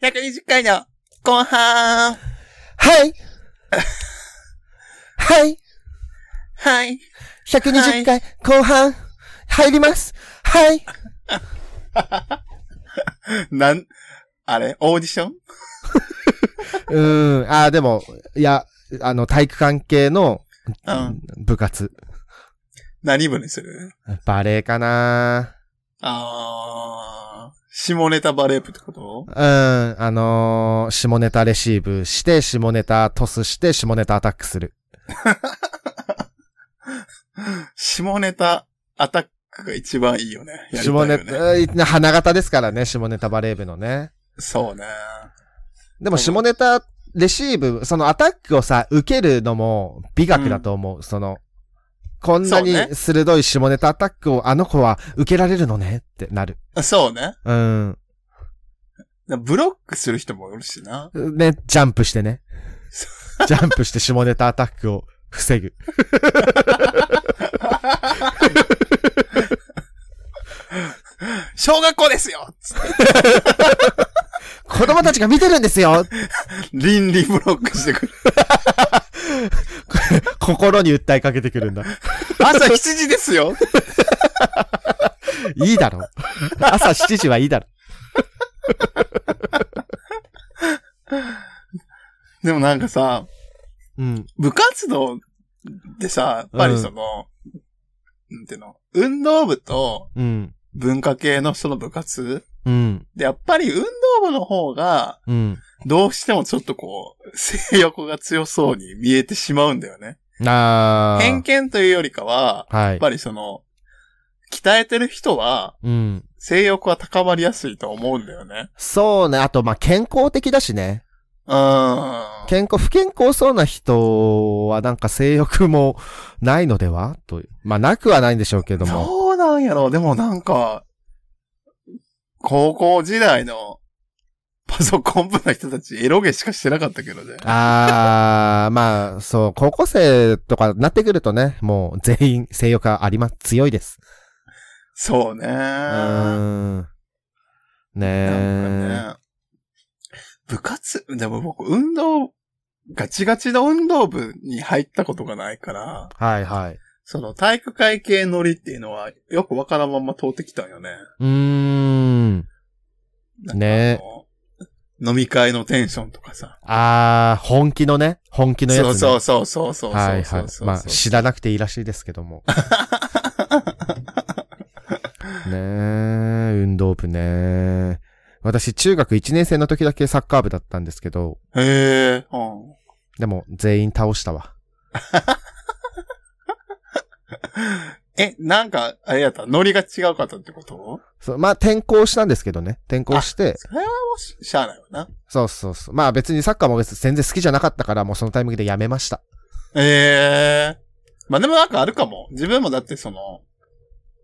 120回の後半はいはいはい !120 回後半入ります。はい。なん、あれ？オーディション？うーん、あーでも、いや、あの、体育関係のうん。部活。何部にする？バレエかな。あー、下ネタバレー部ってこと？うん、あのー下ネタレシーブして、下ネタトスして、下ネタアタックする。下ネタアタック？が一番いいよね。やりたい下ネ。タ、花形ですからね、下ネタバレー部のね。そうね。でも下ネタレシーブ、そのアタックをさ、受けるのも美学だと思う。その、こんなに鋭い下ネタアタックをあの子は受けられるのねってなる。そうね。うん。ブロックする人もいるしな。ね、ジャンプしてね。ジャンプして下ネタアタックを防ぐ。小学校ですよつって子供たちが見てるんですよ 倫理ブロックしてくる。心に訴えかけてくるんだ。朝7時ですよいいだろ。朝7時はいいだろ。でもなんかさ、うん。部活動でさ、やっぱりその、なんていうの、運動部とうん。文化系の人の部活？うん。で、やっぱり運動部の方が、うん。どうしてもちょっとこう、性欲が強そうに見えてしまうんだよね。あー。偏見というよりかは、はい。やっぱりその、鍛えてる人は、うん。性欲は高まりやすいと思うんだよね。そうね。あと、まあ、健康的だしね。うーん。健康、不健康そうな人はなんか性欲もないのでは？という。まあ、なくはないんでしょうけども。なんやろでもなんか、高校時代のパソコン部の人たちエロゲしかしてなかったけどね。あー、まあ、そう、高校生とかなってくるとね、もう全員性欲があります、強いです。そうね。うーん。ねえ。ね。部活、でも僕、運動、ガチガチの運動部に入ったことがないから、はいはい。その体育会系乗りっていうのはよくわからんまま通ってきたんよね。うーん。ね飲み会のテンションとかさ。あー、本気のね、本気のやつ、ね。そうそうそうそうそうそうそう。はいはい。まあ、知らなくていいらしいですけども。ねえ、運動部ね。私、中学1年生の時だけサッカー部だったんですけど、へえ、うん。でも、全員倒したわ。え、なんか、あれやった、ノリが違うかったってこと？そうまあ、転校したんですけどね。転校して、それはもうししゃあないわな。そうそうそう。まあ別にサッカーも別に全然好きじゃなかったから、もうそのタイミングでやめました。ええまあでもなんかあるかも。自分もだってその、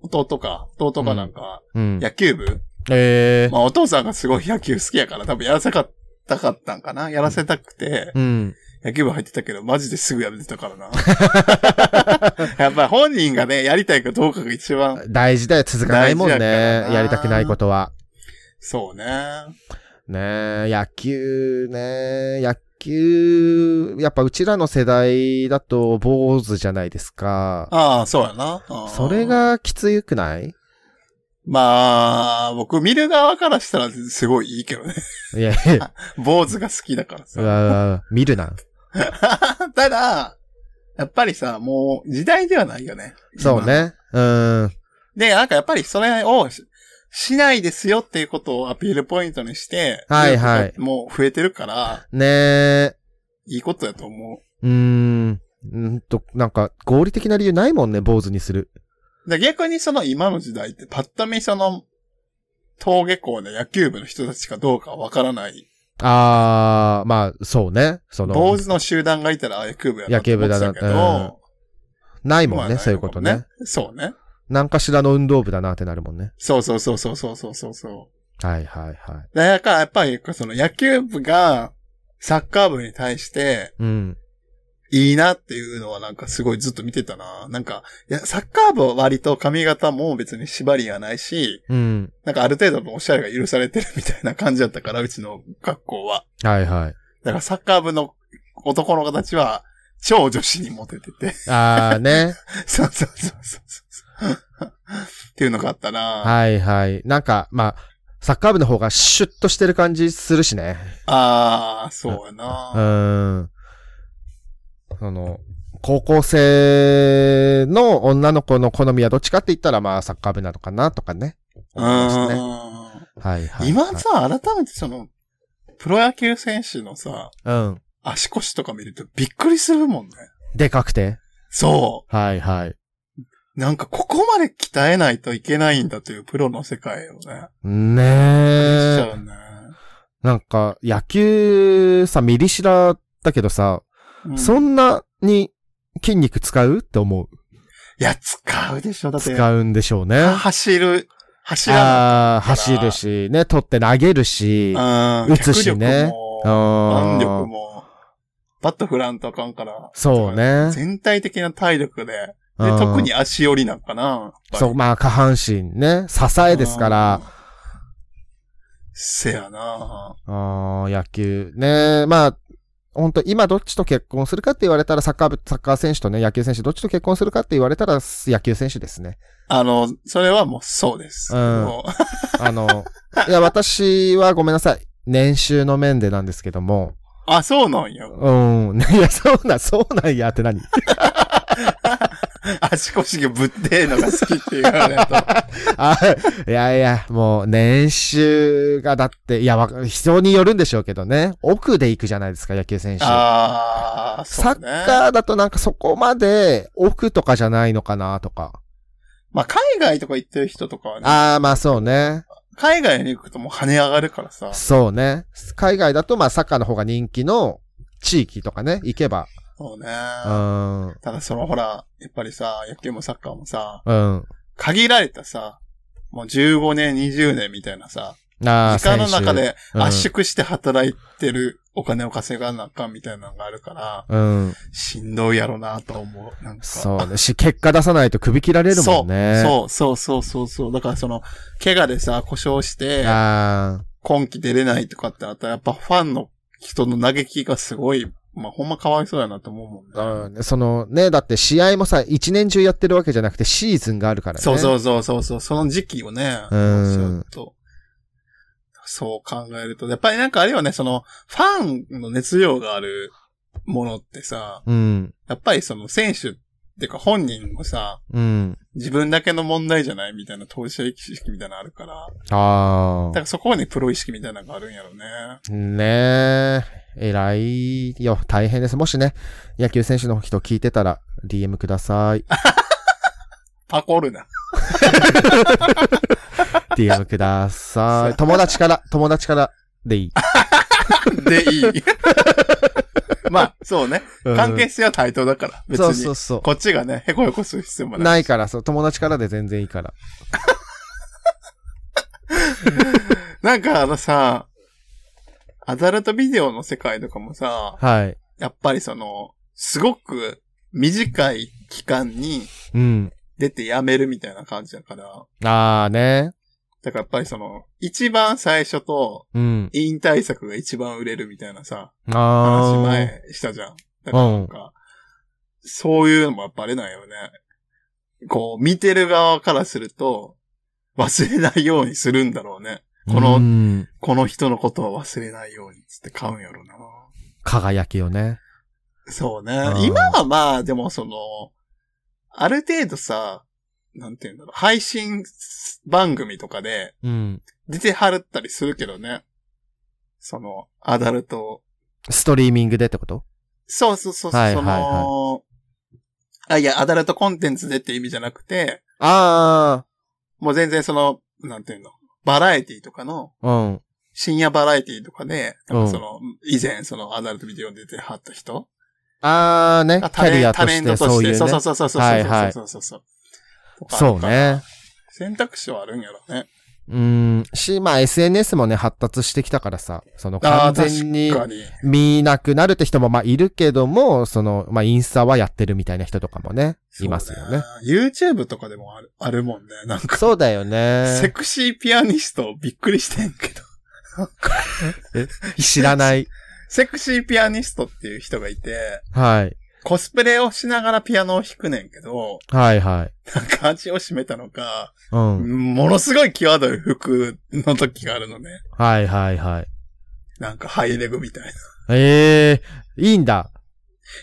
弟か、弟かなんか、うん。野球部、ええまあお父さんがすごい野球好きやから多分やらせかったかったんかな。やらせたくて、うん。野球部入ってたけど、マジですぐやめてたからな。やっぱり本人がね、やりたいかどうかが一番、大事だよ、続かないもんねやりたくないことは。そうね。ねえ、野球ね、野球、やっぱうちらの世代だと坊主じゃないですか。ああ、そうやな。それ、がきつくない？まあ、僕見る側からしたらすごいいいけどね。いやいや、坊主が好きだからうさ。わ見るな。ただ、やっぱりさ、もう時代ではないよね。そうね。うん。今。で、なんかやっぱりそれをししないですよっていうことをアピールポイントにして、はいはいもう増えてるから、ねえ、いいことだと思う。うーん。うんと、なんか、合理的な理由ないもんね、坊主にする。で逆にその今の時代ってパッと見その、登下校の野球部の人たちかどうかわからない。あー、まあ、そうね。その、坊主の集団がいたら野球部やな野球部だなど、ないもんね、まあそういうことね。。そうね。何かしらの運動部だなってなるもんね。そうそうそうそうそうそうそうそう。はいはいはい。だから、やっぱり、その野球部が、サッカー部に対して、うん。いいなっていうのはなんかすごいずっと見てたな。なんか、いや、サッカー部は割と髪型も別に縛りがないし、うん。なんかある程度のおしゃれが許されてるみたいな感じだったから、うちの学校は。はいはい。だからサッカー部の男の子たちは、超女子にモテてて。あーね。そうそうそうそうそう。っていうのがあったな。はいはい。なんか、まあ、サッカー部の方がシュッとしてる感じするしね。ああ、そうやうな。ーん。その、高校生の女の子の好みはどっちかって言ったらまあサッカー部なのかなとかね。思いますね。うんはいはい。今さ、改めてその、プロ野球選手のさ、うん。足腰とか見るとびっくりするもんね。でかくて？そはいはい。う。なんかここまで鍛えないといけないんだというプロの世界をね。ねえ。ね。なんか、野球さ、ミリシラだけどさ、うんそんなに筋肉使うって思う？いや、使うでしょ。だって、使うんでしょうね。走る、走らああ、な走るし、ね、取って投げるし。打つしね脚力も、うん腕力も、バット振らんとあかんから。そうね全体的な体力で。で、うん特に足寄りなんかな。そう、まあ、下半身ね、支えですから。。うんせやなあー野球。ねまあ、本当今どっちと結婚するかって言われたら、サッカー部、サッカー選手とね、野球選手どっちと結婚するかって言われたら、野球選手ですね。あの、それはもうそうです。うん あの、いや、私はごめんなさい。年収の面でなんですけども。あ、そうなんや。うん。いや、そうなん、そうなんやって何？足腰がぶってえのが好きって言われると。あ、いやいや、もう、年収がだって、いや、わ人によるんでしょうけどね。奥で行くじゃないですか、野球選手。ああ、そうね。サッカーだとなんかそこまで奥とかじゃないのかなとか。まあ、海外とか行ってる人とかはね、ああ、まあそうね。海外に行くともう跳ね上がるからさ。そうね。海外だとまあサッカーの方が人気の地域とかね、行けば。そうね。うん。ただそのほら、やっぱりさ、野球もサッカーもさ、うん。限られたさ、もう15年、20年みたいなさ、ああ、時間の中選で圧縮して働いてるお金を稼がなあかんみたいなのがあるから、手。うん。しんどいやろなと思う。なんか。そうね。し、結果出さないと首切られるもんね。そう、そうそうそうそう。だからその、怪我でさ、故障して、ああ。今季出れないとかってなったら、やっぱファンの人の嘆きがすごい、まあ、ほんまかわいそうやなと思うもんね。うん、そのね、だって試合もさ、一年中やってるわけじゃなくてシーズンがあるからね。そうそうそうそうそう、その時期をね、うんちょっと、そう考えると、やっぱりなんかあれよね、その、ファンの熱量があるものってさ、うん。やっぱりその選手っていうか本人もさ、うん。自分だけの問題じゃないみたいな当事者意識みたいなのあるから、あだからそこにプロ意識みたいなのがあるんやろね。あ。ねえ。偉いよ。大変です。もしね、野球選手の人聞いてたら、DM ください。パコるな。DM ください。友達から、友達からでいい。でいい。まあ、そうね。うん関係性は対等だから、別に。そうそうそう。こっちがね、へこへこする必要もない。ないから、そう、友達からで全然いいから。なんかあのさ、アダルトビデオの世界とかもさ、はい。やっぱりその、すごく短い期間にうん。出てやめるみたいな感じだから、ああね。だからやっぱりその、一番最初とうん。引退作が一番売れるみたいなさ、あ話あ。前したじゃん。だからなんか、そういうのもやっぱあれなんよね。こう、見てる側からすると、忘れないようにするんだろうね。このうんこの人のことは忘れないようにつって買うんやろうな。輝きをね。そうねうん。今はまあ、でもその、ある程度さ、なんていうんだろう、配信番組とかでうん。出てはるったりするけどね。その、アダルト。ストリーミングでってこと？そうそうそうそう、はいその、はいあ、いや、アダルトコンテンツでって意味じゃなくて、あもう全然その、なんていうの、バラエティとかの、あ。うん。深夜バラエティとかで、なんうんかその、以前そのアダルトビデオに出てはった人ああね。タレャリアとタレントとして、そういうね。そうそうそうそうそうそうはいはいそうそうそうね。選択肢はあるんやろね。うーん。し、まあ SNS もね、発達してきたからさ、その完全に。見なくなるって人もまあいるけども、その、まあインスタはやってるみたいな人とかもね、いますよね。YouTube とかでもあるあるもんね。なんか、そうだよセね。クシーピアニストびっくりしてんけど。知らない。セクシーピアニストっていう人がいて、はい。コスプレをしながらピアノを弾くねんけど、はいはい。なんか味を占めたのか、うん。ものすごい際どい服の時があるのね。はいはいはい。なんかハイレグみたいな。ええいいんだ。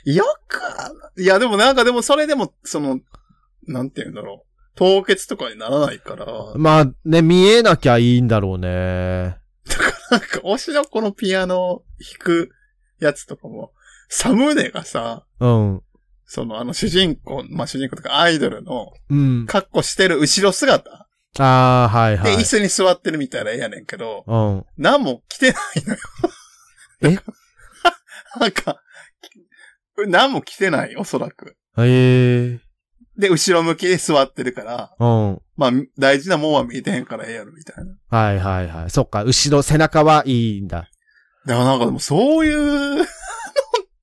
よく、いやでもなんかでもそれでも、その、なんて言うんだろう。凍結とかにならないから、まあね、見えなきゃいいんだろうね。なんか推しのこのピアノを弾くやつとかも、サムネがさ、うん。そのあの主人公、まあ主人公とかアイドルのうん。格好してる後ろ姿ああ、はいはでい。椅子に座ってるみたいな絵やねんけど、うん。何も着てないのよ。え？なんか、何も着てない、おそらく。ええで、後ろ向きで座ってるから、うん。まあ、大事なもんは見えてへんからええやろ、みたいな。はいはいはい。そっか、後ろ、背中はいいんだ。だからなんかでもそういうの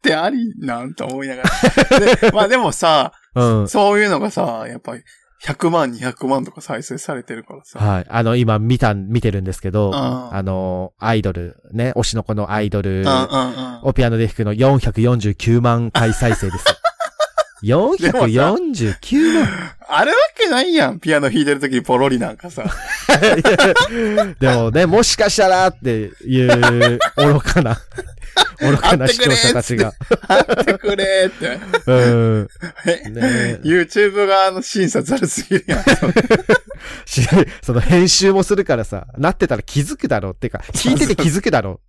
ってありなんて思いながら。で まあでもさ、うん。そういうのがさ、やっぱり100万、200万とか再生されてるからさ。はい。あの、今見た、見てるんですけど、うんあの、アイドル、ね、推しの子のアイドルうんうんうん。をピアノで弾くの449万回再生です。449万あるわけないやん、ピアノ弾いてる時にポロリなんかさ。でもね、もしかしたらっていう、愚かな、愚かな視聴者たちが。やってくれーって。うん。えね YouTube 側の審査ざるすぎるやん。しその編集もするからさ、なってたら気づくだろうっていうか、聞いてて気づくだろ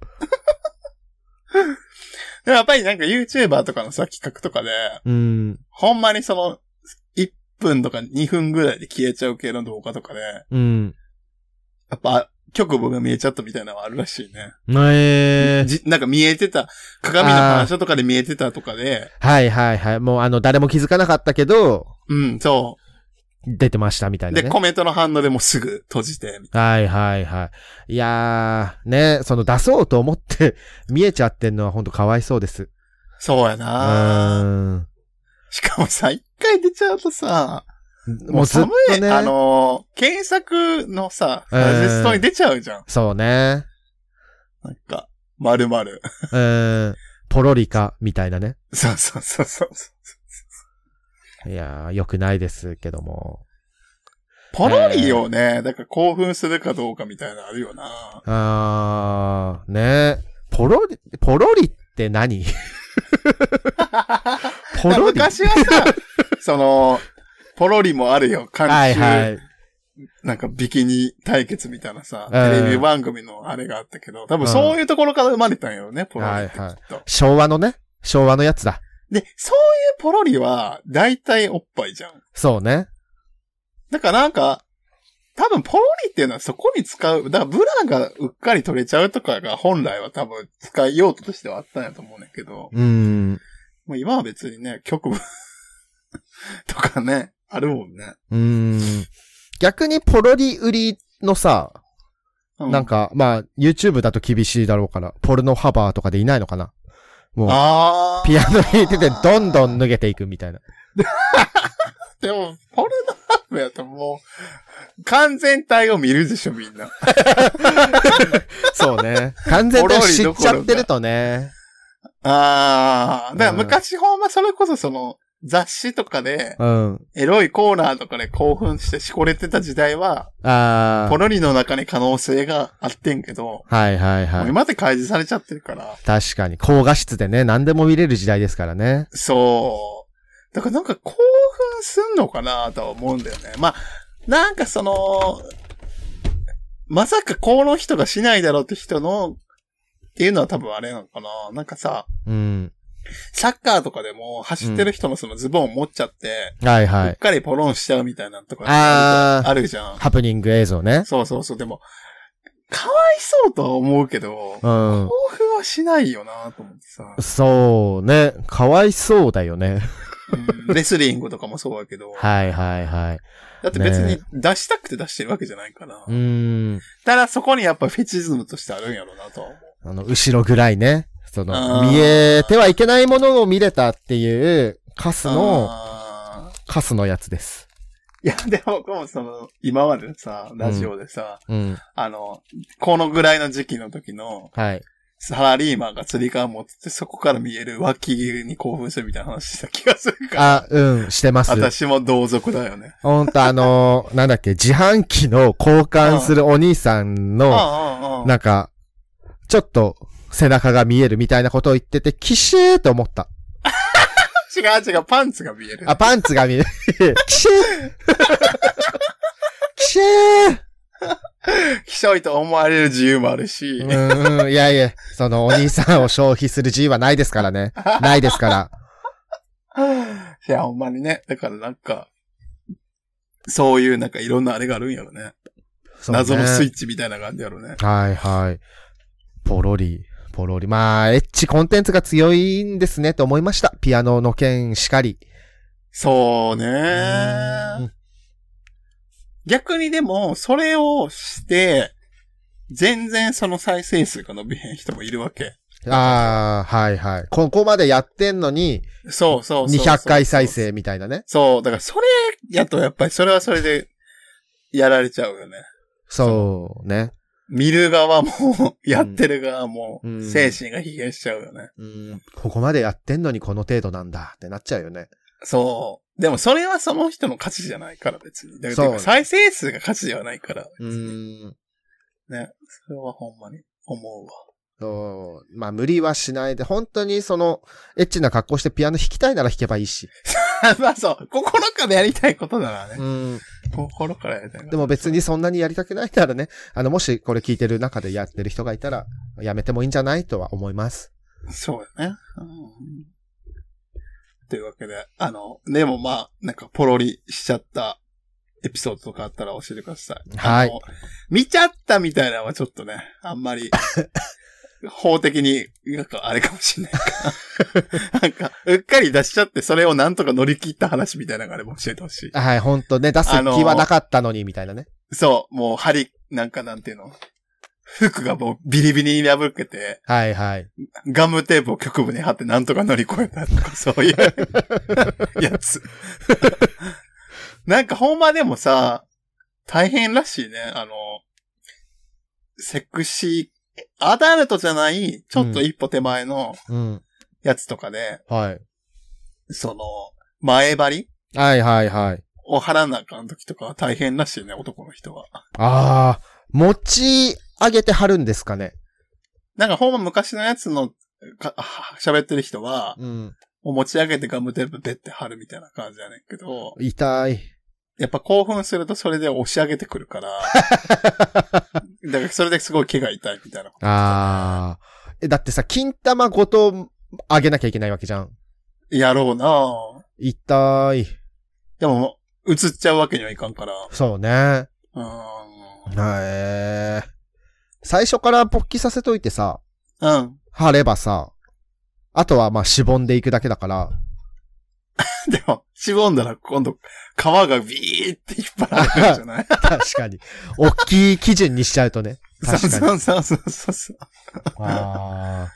でもやっぱりなんか YouTuber とかのさ、企画とかで、う。うん。ほんまにその、1分とか2分ぐらいで消えちゃう系の動画とかで、うん。やっぱ、局部が見えちゃったみたいなのがあるらしいね。ええじなんか見えてた、鏡の反射とかで見えてたとかで、はいはいはい。もうあの、誰も気づかなかったけど、うん、そ。出てましたみたいうなで、ね。コメントの反応でもうすぐ閉じて、はいはいはい。いやー、ね、その出そうと思って見えちゃってんのはほんとかわいそうです。いそうやうなーん。しかもさ、一回出ちゃうとさ、もうずっ寒い、とね。あのー、検索のさ、うんサジェストに出ちゃうじゃん。そうね。なんか、まるまる。うーん。ポロリカみたいなね。そうそうそうそう。いやー、良くないですけども。ポロリをね、だから興奮するかどうかみたいなのあるよな。あー、ねポロリ、ポロリって何？ポロリ昔はさ、その、ポロリもあるよ。監修、はいはい。なんかビキニ対決みたいなさ、うんテレビ番組のあれがあったけど、多分そういうところから生まれたんやろね、ポロリってきっと。はいはい昭和のね。昭和のやつだ。で、そういうポロリは、大体おっぱいじゃん。そうね。だからなんか、多分ポロリっていうのはそこに使う、だからブラがうっかり取れちゃうとかが本来は多分使い用途としてはあったんやと思うねんけど、うーん。もう今は別にね、局部 とかね、あるもんね。うーん。逆にポロリ売りのさ、うなん、か、まあ、YouTube だと厳しいだろうから、ポルノハバーとかでいないのかな？もう。ピアノ弾いててどんどん脱げていくみたいな。でも、ポルノハーフやともう、完全体を見るでしょ、みんな。そうね。完全体知っちゃってるとね。あー。だからうん昔ほんまそれこそその、雑誌とかで、うん。エロいコーナーとかで興奮してしこれてた時代は、あポロリの中に可能性があってんけど、あ。はいはいはい。今って開示されちゃってるから、確かに。高画質でね、何でも見れる時代ですからね。そう。だからなんか興奮すんのかなとは思うんだよね。まあ、なんかその、まさかこの人がしないだろうって人の、っていうのは多分あれなのかななんかさ、うん。サッカーとかでも走ってる人のそのズボンを持っちゃって、はいはい。うっかりポロンしちゃうみたいなのとかあーあるじゃん。ハプニング映像ね。そうそうそう。でも、かわいそうとは思うけど、うん興。奮はしないよなと思ってさ。そうね。かわいそうだよね。うんレスリングとかもそうだけど。はいはいはい。だって別に出したくて出してるわけじゃないから。うーん。ただそこにやっぱフェチズムとしてあるんやろうなとは思う。あの、後ろぐらいね。そあの、ー見えてはいけないものを見れたっていう、カスの、カスのやつです。いや、でも、僕もその、今までさ、ラジオでさ、うん。あの、このぐらいの時期の時の、はい。サラリーマンが釣り革持ってて、そこから見える脇毛に興奮するみたいな話した気がするから。あ、うん、してます。私も同族だよね。ほんとあのー なんだっけ、自販機の交換するお兄さんの、なんか、ちょっと背中が見えるみたいなことを言ってて、キシューと思った。違う違う、パンツが見える。あ、パンツが見える。キシューキシューきしょいと思われる自由もあるし。うんうん、いやいや、そのお兄さんを消費する自由はないですからね。ないですから。いや、ほんまにね。だからなんか、そういうなんかいろんなあれがあるんやろね。ね謎のスイッチみたいな感じやろね。はいはい。ポロリ、ポロリ。まあ、エッチコンテンツが強いんですねと思いました。ピアノの件しかり。そううねん。逆にでも、それをして、全然その再生数が伸びへん人もいるわけ。ああ、はいはい。ここまでやってんのに、そうそうそうそう。200回再。生みたいなね。そう、だからそれやとやっぱりそれはそれでやられちゃうよね。そうね。見る側も、やってる側もう、ん精神が疲弊しちゃうよね。うん。ここまでやってんのにこの程度なんだってなっちゃうよね。そう。でもそれはその人の価値じゃないから別に。だそうから再生数が価値ではないから。う別にん。ね。それはほんまに思うわ。そうまあ無理はしないで、本当にその、エッチな格好してピアノ弾きたいなら弾けばいいし。まあそう。心からやりたいことならね。うん。心からやりたいでも別にそんなにやりたくないならね、あの、もしこれ聞いてる中でやってる人がいたら、やめてもいいんじゃないとは思います。そうだね。うんというわけで、あの、でもまあ、なんかポロリしちゃったエピソードとかあったら教えてください。はい。見ちゃったみたいなのはちょっとね、あんまり、法的に、なんかあれかもしれない。なんか、うっかり出しちゃって、それをなんとか乗り切った話みたいなのがあれば教えてほしい。はい、本当ね、出す気はなかったのに、みたいなね。そう、もう針、なんかなんていうの。服がもうビリビリに破けて、はいはい。ガムテープを局部に貼ってなんとか乗り越えたとか、そういう やつ。なんかほんまでもさ、大変らしいね。あの、セクシー、アダルトじゃない、ちょっと一歩手前のうん。やつとかで、はい。その、前張り？はいはいはい。を貼らなあかん時とかは大変らしいね、男の人は。ああ、持ち上げて貼るんですかね？なんかほんま昔のやつの、喋ってる人は、うん。もう持ち上げてガムテープペッて貼るみたいな感じやねんけど、痛い。やっぱ興奮するとそれで押し上げてくるから、だからそれですごい毛が痛いみたいなこと。ああ。え、だってさ、金玉ごと上げなきゃいけないわけじゃん。やろうなぁ痛い。でも、映っちゃうわけにはいかんから。そうね。うーん。へえ。最初から勃起させといてさ、うん。貼ればさ、あとはまあしぼんでいくだけだから、でも、絞んだら今度、皮がビーって引っ張られるんじゃない？確かに。大きい基準にしちゃうとね。確かに。そうそうそうそうそう。あ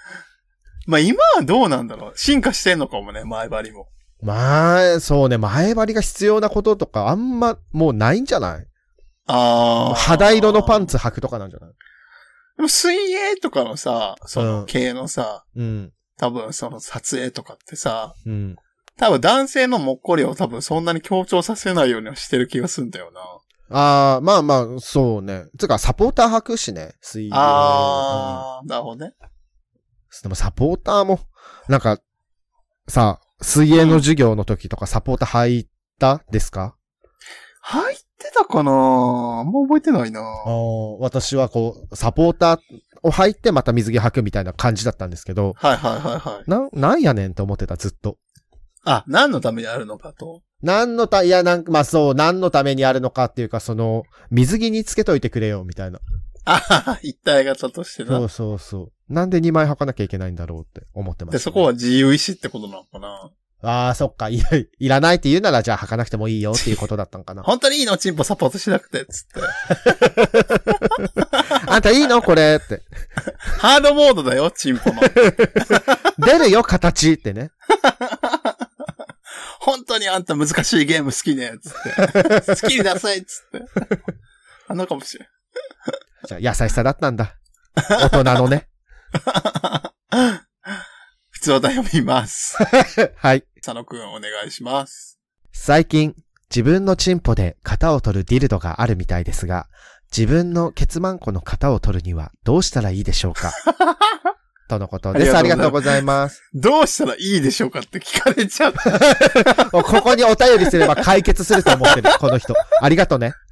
まあ今はどうなんだろう？進化してんのかもね、前張りも。ーまあ、そうね、前張りが必要なこととかあんまもうないんじゃない？ああ。肌色のパンツ履くとかなんじゃない？でも水泳とかのさ、そうのん系のさ、うん。多分その撮影とかってさ、うん。多分男性のもっこりを多分そんなに強調させないようにはしてる気がするんだよな。ああ、まあまあ、そうね。つうか、サポーター履くしね、水泳。ああ、なるほどね。うんでもサポーターも、なんか、さ、水泳の授業の時とかサポーター履いたですか？入ってたかな？あんま覚えてないな私はこう、サポーターを履いてまた水着履くみたいな感じだったんですけど、はいはいはいはい。なん、なんやねんって思ってた、ずっと。あ、何のためにあるのかと。何のた、いや、なんか、まあそう、何のためにあるのかっていうか、その、水着につけといてくれよ、みたいな。あはは一体型としてな。そうそうそう。なんで2枚履かなきゃいけないんだろうって思ってました、で、そこは自由意志ってことなのかなああ、そっか。い、いらないって言うなら、じゃあ履かなくてもいいよっていうことだったんかな。本当にいいの？チンポサポートしなくて、つって。あんたいいの？これって。ハードモードだよ、チンポの。出るよ、形ってね。本当にあんた難しいゲーム好きね、つって。好きになさい、つって。あんなかもしれん。じゃあ、優しさだったんだ。大人のね。普通だ読みます。はい。佐野くんお願いします。最近、自分のチンポで型を取るディルドがあるみたいですが、自分のケツマンコの型を取るにはどうしたらいいでしょうか？とのことです。あありがとうございます。どうしたらいいでしょうかって聞かれちゃう。ここにお便りすれば解決すると思ってる、この人。ありがとうね。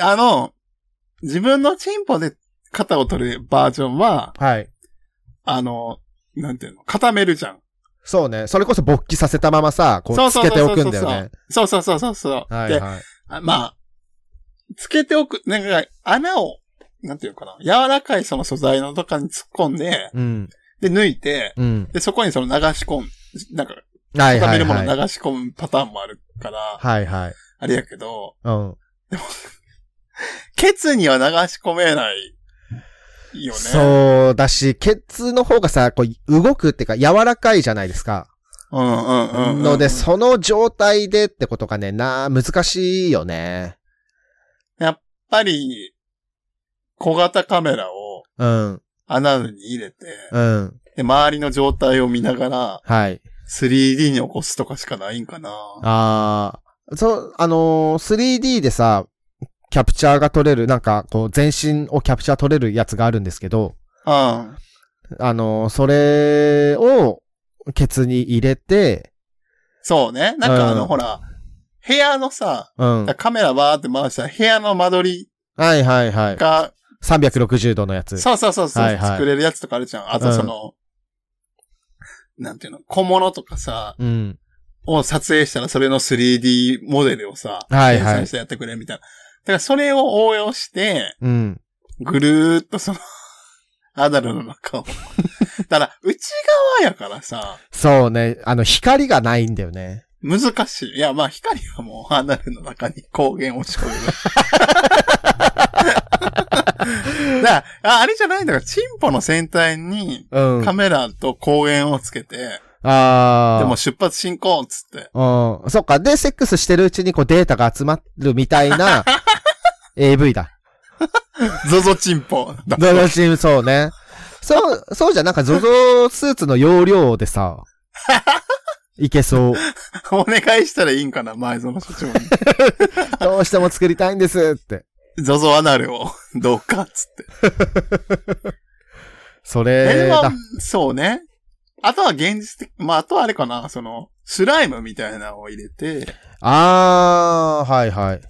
あの、自分のチンポで肩を取るバージョンは、はい。あの、なんていうの、固めるじゃん。そうね。それこそ勃起させたままさ、こそうう、つけておくんだよね。そうそうそうそうそう。で、はいはい。あまあ、つけておく、なんか、穴を、なんていうのかな、柔らかいその素材のとかに突っ込んで、うん。で、抜いて、うん。で、そこにその流し込む、なんか、固めるもの。流し込むパターンもあるから、はいはい。あれやけど、うん。ケツには流し込めないよね。そうだし、ケツの方がさ、こう、動くっていうか、柔らかいじゃないですか。うんうんうんうん。ので、その状態でってことがね、な、難しいよね。やっぱり、小型カメラをうん。穴に入れて、うん。で、周りの状態を見ながら、はい。3D に起こすとかしかないんかな。ああ、そう、あのー 3D でさ、キャプチャーが撮れる、なんか、こう、全身をキャプチャー撮れるやつがあるんですけど、うん。あのーそれを、ケツに入れて、そうね。なんかあの、うんほら、部屋のさ、うん。はカメラバーって回したら部屋の間取りいはいはい。が、360度のやつ。そうそうそうそう、はいはい作れるやつとかあるじゃん。あとその、なんていうの、小物とかさ、うん。を撮影したらそれの 3D モデルをさ、はいはい計算してやってくれみたいな。だからそれを応用して、うん。ぐるーっとその、アダルの中を。だから、内側やからさ、そうね。あの、光がないんだよね。難しい。いや、まあ、光はもうアダルの中に光源を仕込める。だあ、あれじゃないんだから、チンポの先端にうん。カメラと光源をつけて、ああ。でも出発進行っつって。うん。そっか。で、セックスしてるうちにこうデータが集まるみたいな AV だ。ゾゾチンポ。だゾゾチーム、そうね。そう、そうじゃんなんかゾゾスーツの容量でさ、いけそう。お願いしたらいいんかな、前園所長に。どうしても作りたいんですって。ゾゾアナルを、どうかっつって。そえれだは。、そうね。あとは現実的、まあ、あとはあれかな、その、スライムみたいなのを入れて、あー、はいはい。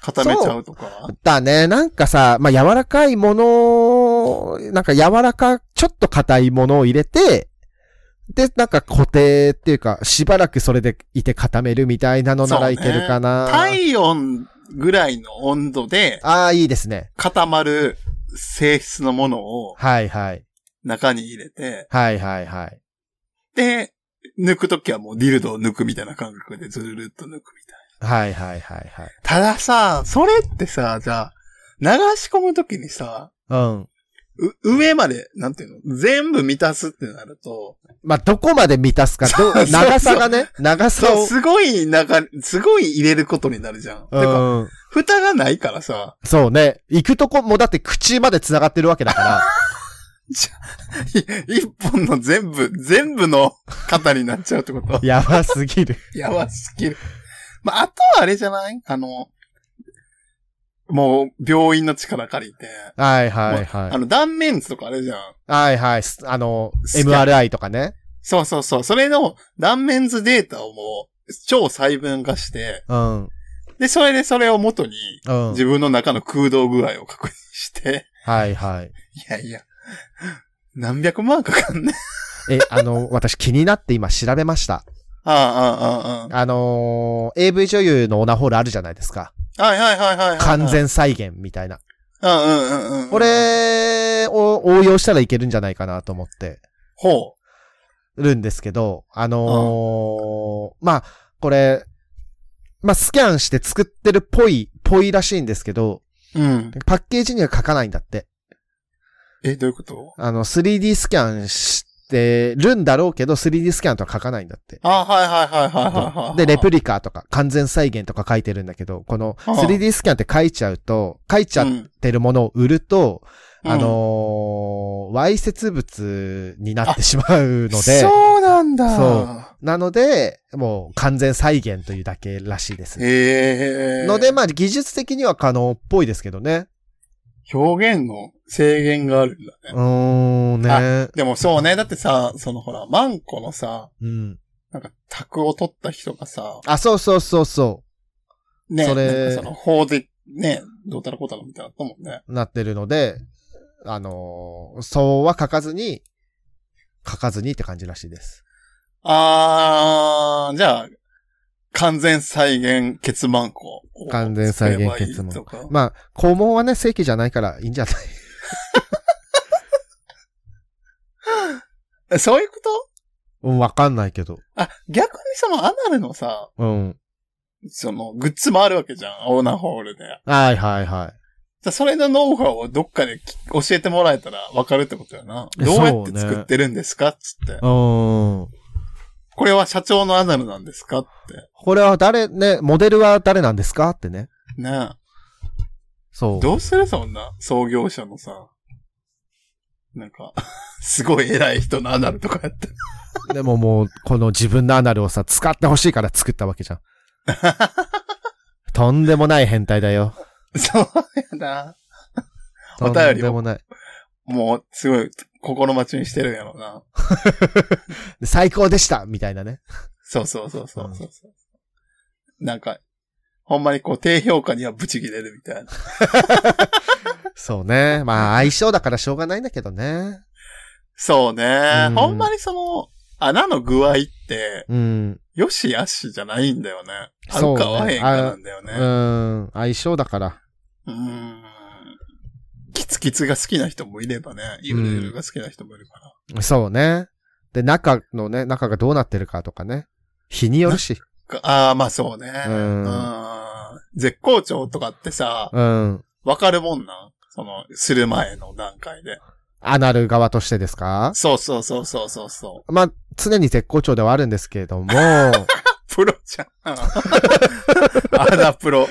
固めちゃうとか。だね。なんかさ、まあ、柔らかいもの、なんか柔らか、ちょっと硬いものを入れて、で、なんか固定っていうか、しばらくそれでいて固めるみたいなのならいけるかな。体温ぐらいの温度でああ、いいですね。固まる性質のものをはいはい。中に入れて、はいはいはい。で、抜くときはもうディルドを抜くみたいな感覚でずるっと抜くみたいな。はいはいはいはい。たださ、それってさ、じゃあ、流し込むときにさ、うん。う上まで、なんていうの？全部満たすってなると、まあ、どこまで満たすか、ど長さがね、長さを。すごい中、すごい入れることになるじゃん。てか、うん。蓋がないからさ、そうね。行くとこもだって口まで繋がってるわけだから。い一本の全部、全部の型になっちゃうってこと？やばすぎる。やばすぎる。まあ、あとはあれじゃない？あの、もう、病院の力借りて、はいはいはい。あの、断面図とかあれじゃん。はいはい。すあの、MRI とかね。そうそうそう。それの断面図データをもう、超細分化して、うん。で、それでそれを元に、うん。自分の中の空洞具合を確認して、はいはい。いやいや、何百万かかんね。え、あの、私気になって今調べました。ああ、ああ、ああのー AV 女優のオナホールあるじゃないですか。あ。はいはいはいはいはい。完。全再現みたいな。うんうんうんうん。こ、れを応用したらいけるんじゃないかなと思って。ほるんですけど、あのーまあ、これ、まあ、スキャンして作ってるっぽい、ぽいらしいんですけど、うん。パッケージには書かないんだって。え、どういうこと？あの、3D スキャンしてるんだろうけど、3D スキャンとは書かないんだって。あ、はいはいはいはいはいはい。で、レプリカとか完全再現とか書いてるんだけど、このああ 3D スキャンって書いちゃうと、書いちゃっうんてるものを売ると、うんあのー、わいせつ物になってしまうので、そうなんだ。そなので、もう完全再現というだけらしいです。へえ。ので、まあ技術的には可能っぽいですけどね。表現の制限があるんだね。うーん、ね。でもそうね。だってさ、そのほら、マンコのさ、うん。なんか、卓を取った人がさ、あ、そうそうそうそね、それその、法で、ね、どうたらこうたらみたいなのあったもんね。う、なってるので、あのーそうは書かずに、書かずにって感じらしいです。あー、じゃあ、完全再現結マンコを完全再現結マン使えばいいとかまあ、肛門はね、正規じゃないからいいんじゃない？え そういうこと？うん、わかんないけど。あ、逆にそのアナルのさ、うん。その、グッズもあるわけじゃん。オーナーホールで。はいはいはい。じゃあそれのノウハウをどっかでき教えてもらえたらわかるってことやな。えどうやって作ってるんですか？っつって。うーん。これは社長のアナルなんですかって。これは誰、ね、モデルは誰なんですかってね。ねそえ。どうするそんな創業者のさ、なんか、すごい偉い人のアナルとかやって。う。でももう、この自分のアナルをさ、使ってほしいから作ったわけじゃん。とんでもない変態だよ。そうやな。おとん便りをでもない。もう、すごい、心待ちにしてるんやろうな。で最高でしたみたいなね。そうそうそうそうそうそう。なんか、ほんまにこう、低評価にはブチ切れるみたいな。そうね。まあ、相性だからしょうがないんだけどね。そうね。うんほんまにその、穴の具合って、うん。よしあしじゃないんだよね。合そううねか合わへんかなんだようね。ん。相性だから。うーん。キツキツが好きな人もいればね、ゆるゆるが好きな人もいるから。そうね。で、中のね、中がどうなってるかとかね。日によるし。かああ、まあそうね。うんうん絶好調とかってさ、うん。わかるもんなん？その、する前の段階で。アナル側としてですか？そうそうそうそうそうそう。まあ、常に絶好調ではあるんですけれども、プロじゃん。あら、プロ。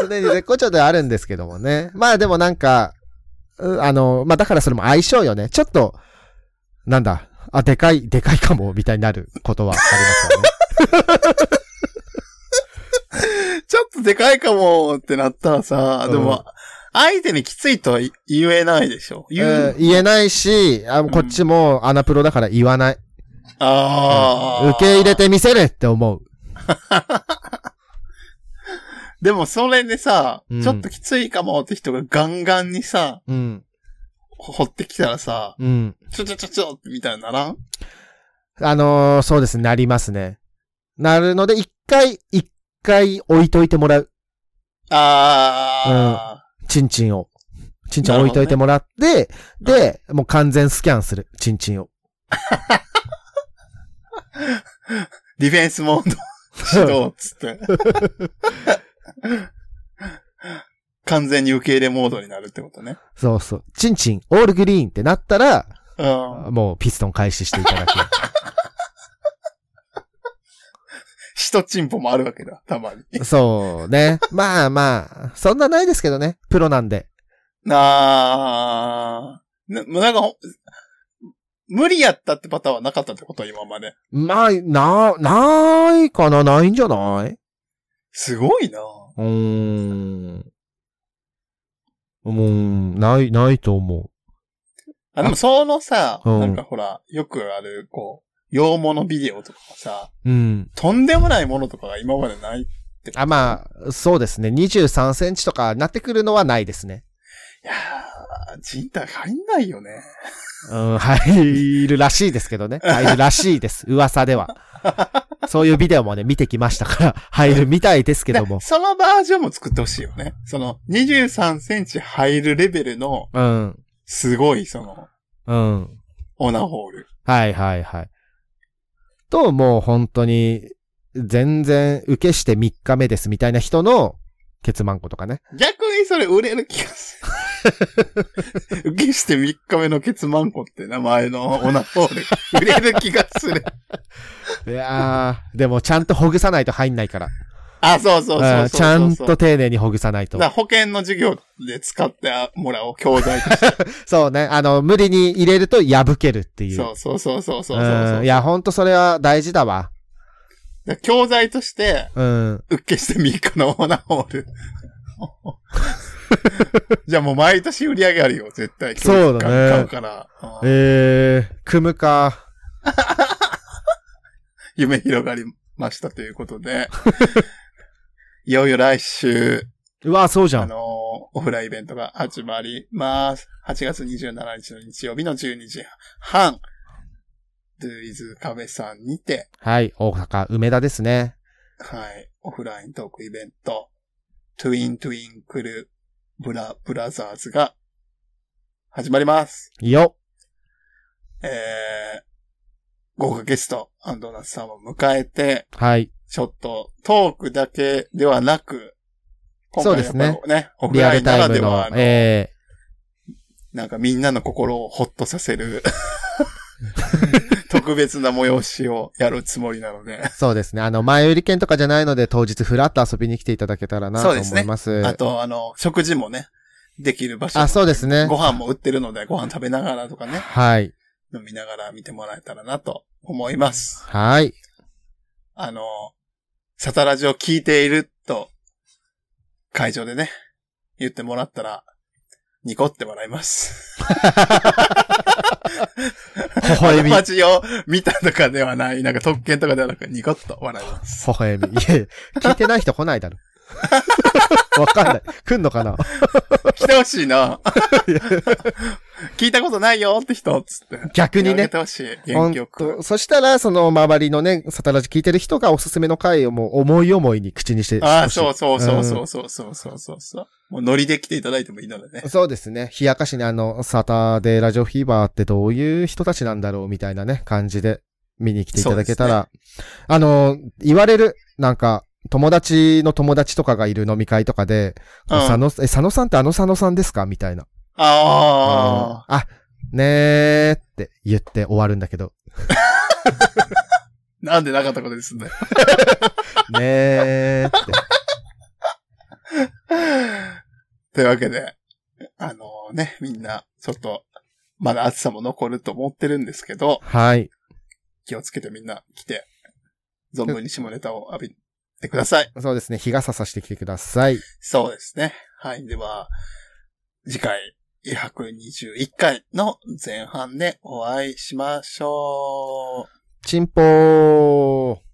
常に絶好調ではあるんですけどもね。まあでもなんか、うあの、まあだからそれも相性よね。ちょっと、なんだ、あ、でかい、でかいかも、みたいになることはありますよね。ちょっとでかいかもってなったらさ、でうんも、相手にきついとは言言えないでしょ？言う。うん言えないし、あこっちもアナプロだから言わない。ああ、受け入れてみせるって思う。でもそれでさ、うんちょっときついかもって人がガンガンにさ、うん。掘ってきたらさ、うん。ちょちょちょちょってみたいにならん？あのーそうですね、なりますね。なるので、一回、一回置いといてもらう。あチンチンを。チンチン置いといてもらって、で、もう完全スキャンする。チンチンを。あ、ディフェンスモード 指導っつって。完全に受け入れモードになるってことね。そうそう。チンチン、オールグリーンってなったら、うん。もうピストン開始していただく。一チンポもあるわけだ、たまに。そうね。まあまあ、そんなないですけどね。プロなんで。なあ、な、なんか無理やったってパターンはなかったってこと？今まで。まあ、な、ないかな？ないんじゃない？すごいなうーん。うん、ない、ないと思あ、でもそのさ、うんなんかほら、よくある、こう、洋物ビデオとかもさ、う。うん。とんでもないものとかが今までないって。あ、まあ、そうですね。23センチとかなってくるのはないですね。いやー、人体入んないよね。うん、入るらしいですけどね。入るらしいです。噂では。そういうビデオもね、見てきましたから、入るみたいですけどもで。そのバージョンも作ってほしいよね。その、23センチ入るレベルの、うん。すごい、その、うん。オナホール。はいはいはい。と、もう本当に、全然受けして3日目ですみたいな人の、ケツマンコとかね。逆にそれ売れる気がする。受けして3日目のケツマンコって名前のオナホール。売れる気がする。いやー、でもちゃんとほぐさないと入んないから。あ、そうそうそうそうそううんちゃんと丁寧にほぐさないとだから。保険の授業で使ってもらおう、教材として。そうね。あの、無理に入れると破けるっていう。そうそうそうそうそうそううんいや、ほんとそれは大事だわ。だ教材として、うん。受けして3日のオナホール。じゃあもう毎年売り上げあるよ、絶対。そうだね買うから。うんえー、組むか。夢広がりましたということで。いよいよ来週、うわ、そうじゃん。あのーオフラインイベントが始まります。8月27日の日曜日の12時半、ドゥイズカフェさんにて、はい、大阪、梅田ですね。はい、オフライントークイベント、トゥイントゥインクルブラ、ブラザーズが始まります。よ。えー、豪華ゲスト、アンドーナツさんを迎えて、はい。ちょっとトークだけではなく、今回そうですねね、オフラインならでは、の、えなんかみんなの心をホッとさせる、特別な催しをやるつもりなのでー、そうですね。あの、前売り券とかじゃないので、当日フラッと遊びに来ていただけたらなと思そうですねいます。あと、あの、食事もね、できる場所。あ、そうですねご。飯も売ってるので、ご飯食べながらとかね、はい。飲みながら見てもらえたらなと思います。はい。あの、サタラジを聞いていると、会場でね、言ってもらったら、ニコって笑います。微笑み。微街を見たとかではない、なんか特権とかではなく、ニコッと笑います。笑み。いや聞いてない人来ないだろ。わかんない。来んのかな？来てほしいな。聞いたことないよって人、つって。逆にねて。ほしい。そしたら、その周りのね、サタラジ聞いてる人がおすすめの回をもう思い思いに口にして。ああ、そうそうそうそうそうそうそうそう。もうノリで来ていただいてもいいのでね。そうですね。冷やかしにあの、サタデーラジオフィーバーってどういう人たちなんだろうみたいなね、感じで見に来ていただけたら。あの、言われる、なんか、友達の友達とかがいる飲み会とかで、うん佐野、え、佐野さんってあの佐野さんですか？みたいな。ああ、あ、ねーって言って終わるんだけど。なんでなかったことですね。ねーって。というわけで、あのね、みんな、ちょっと、まだ暑さも残ると思ってるんですけど、はい。気をつけてみんな来て、存分に下ネタを浴びてください。そうですね。日傘さしてきてください。そうですね。はい。では、次回、121回の前半でお会いしましょう。チンポー。